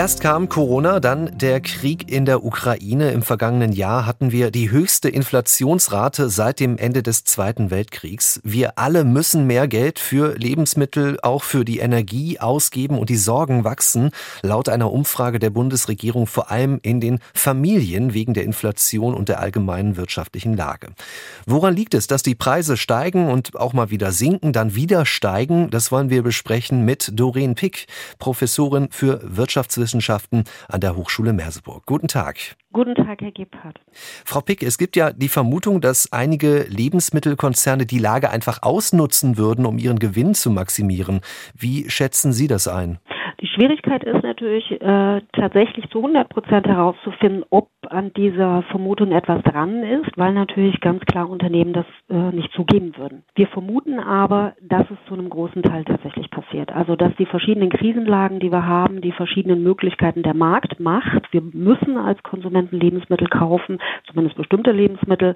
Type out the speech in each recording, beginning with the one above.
Erst kam Corona, dann der Krieg in der Ukraine. Im vergangenen Jahr hatten wir die höchste Inflationsrate seit dem Ende des Zweiten Weltkriegs. Wir alle müssen mehr Geld für Lebensmittel, auch für die Energie ausgeben und die Sorgen wachsen. Laut einer Umfrage der Bundesregierung vor allem in den Familien wegen der Inflation und der allgemeinen wirtschaftlichen Lage. Woran liegt es, dass die Preise steigen und auch mal wieder sinken, dann wieder steigen? Das wollen wir besprechen mit Doreen Pick, Professorin für Wirtschafts Wirtschaftswissenschaften an der Hochschule Merseburg. Guten Tag. Guten Tag, Herr Gebhardt. Frau Pick, es gibt ja die Vermutung, dass einige Lebensmittelkonzerne die Lage einfach ausnutzen würden, um ihren Gewinn zu maximieren. Wie schätzen Sie das ein? Die Schwierigkeit ist natürlich äh, tatsächlich zu 100 Prozent herauszufinden, ob an dieser Vermutung etwas dran ist, weil natürlich ganz klar Unternehmen das äh, nicht zugeben würden. Wir vermuten aber, dass es zu einem großen Teil tatsächlich passiert. Also dass die verschiedenen Krisenlagen, die wir haben, die verschiedenen Möglichkeiten der Markt macht. Wir müssen als Konsumenten Lebensmittel kaufen, zumindest bestimmte Lebensmittel,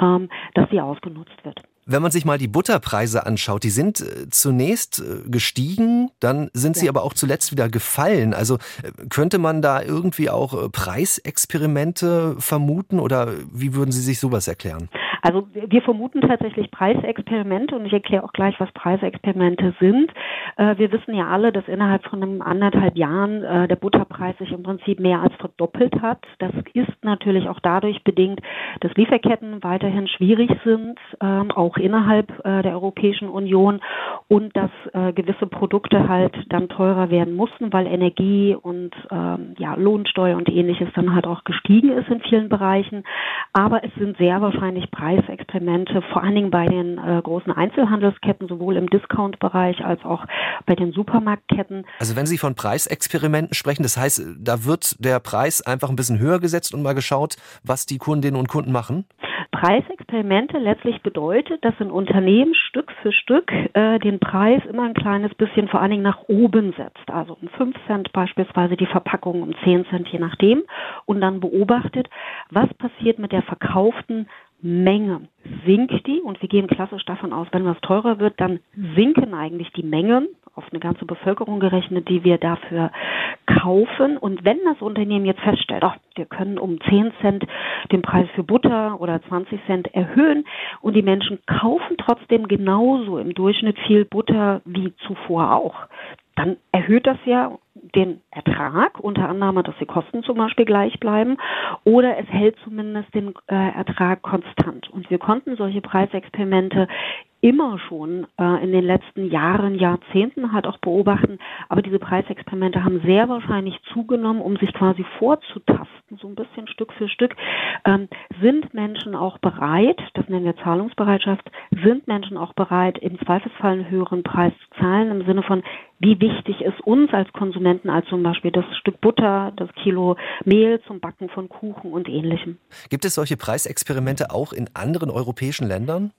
ähm, dass sie ausgenutzt wird. Wenn man sich mal die Butterpreise anschaut, die sind äh, zunächst äh, gestiegen, dann sind sie aber auch zuletzt wieder gefallen. Also äh, könnte man da irgendwie auch Preisexperimente vermuten oder wie würden Sie sich sowas erklären? Also wir vermuten tatsächlich Preisexperimente und ich erkläre auch gleich, was Preisexperimente sind. Äh, wir wissen ja alle, dass innerhalb von einem anderthalb Jahren äh, der Butterpreis sich im Prinzip mehr als verdoppelt hat. Das ist natürlich auch dadurch bedingt, dass Lieferketten weiterhin schwierig sind, ähm, auch innerhalb äh, der Europäischen Union und dass gewisse Produkte halt dann teurer werden mussten, weil Energie und ähm, ja, Lohnsteuer und ähnliches dann halt auch gestiegen ist in vielen Bereichen. Aber es sind sehr wahrscheinlich Preis Preisexperimente, vor allen Dingen bei den äh, großen Einzelhandelsketten, sowohl im Discount-Bereich als auch bei den Supermarktketten. Also wenn Sie von Preisexperimenten sprechen, das heißt, da wird der Preis einfach ein bisschen höher gesetzt und mal geschaut, was die Kundinnen und Kunden machen? Preisexperimente letztlich bedeutet, dass ein Unternehmen Stück für Stück äh, den Preis immer ein kleines bisschen vor allen Dingen nach oben setzt. Also um 5 Cent beispielsweise die Verpackung um 10 Cent je nachdem und dann beobachtet, was passiert mit der verkauften Menge. Sinkt die, und wir gehen klassisch davon aus, wenn was teurer wird, dann sinken eigentlich die Mengen auf eine ganze Bevölkerung gerechnet, die wir dafür kaufen. Und wenn das Unternehmen jetzt feststellt, ach, wir können um 10 Cent den Preis für Butter oder 20 Cent erhöhen und die Menschen kaufen trotzdem genauso im Durchschnitt viel Butter wie zuvor auch, dann erhöht das ja den Ertrag, unter Annahme, dass die Kosten zum Beispiel gleich bleiben, oder es hält zumindest den äh, Ertrag konstant. Und wir konnten solche Preisexperimente immer schon äh, in den letzten Jahren, Jahrzehnten halt auch beobachten. Aber diese Preisexperimente haben sehr wahrscheinlich zugenommen, um sich quasi vorzutasten, so ein bisschen Stück für Stück. Ähm, sind Menschen auch bereit, das nennen wir Zahlungsbereitschaft, sind Menschen auch bereit, im Zweifelsfall einen höheren Preis zu zahlen, im Sinne von, wie wichtig ist uns als Konsumenten als zum Beispiel das Stück Butter, das Kilo Mehl zum Backen von Kuchen und ähnlichem. Gibt es solche Preisexperimente auch in anderen europäischen Ländern?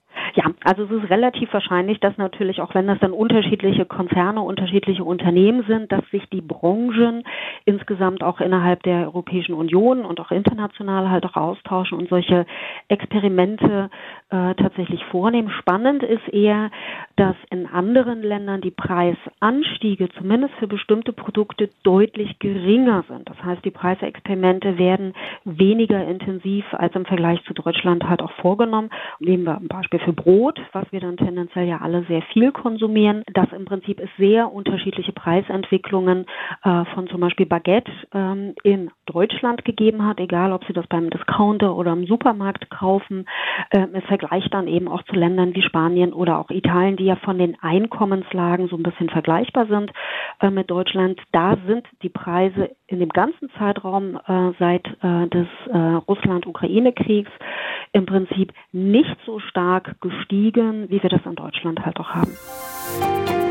Also es ist relativ wahrscheinlich, dass natürlich, auch wenn das dann unterschiedliche Konzerne, unterschiedliche Unternehmen sind, dass sich die Branchen insgesamt auch innerhalb der Europäischen Union und auch international halt auch austauschen und solche Experimente äh, tatsächlich vornehmen. Spannend ist eher, dass in anderen Ländern die Preisanstiege zumindest für bestimmte Produkte deutlich geringer sind. Das heißt, die Preisexperimente werden weniger intensiv als im Vergleich zu Deutschland halt auch vorgenommen. Nehmen wir ein Beispiel für Brot, was wir dann tendenziell ja alle sehr viel konsumieren, dass im Prinzip es sehr unterschiedliche Preisentwicklungen äh, von zum Beispiel Baguette ähm, in Deutschland gegeben hat, egal ob Sie das beim Discounter oder im Supermarkt kaufen. Äh, Im Vergleich dann eben auch zu Ländern wie Spanien oder auch Italien, die ja von den Einkommenslagen so ein bisschen vergleichbar sind äh, mit Deutschland. Da sind die Preise in dem ganzen Zeitraum äh, seit äh, des äh, Russland-Ukraine-Kriegs im Prinzip nicht so stark gestiegen, wie wir das in Deutschland halt auch haben.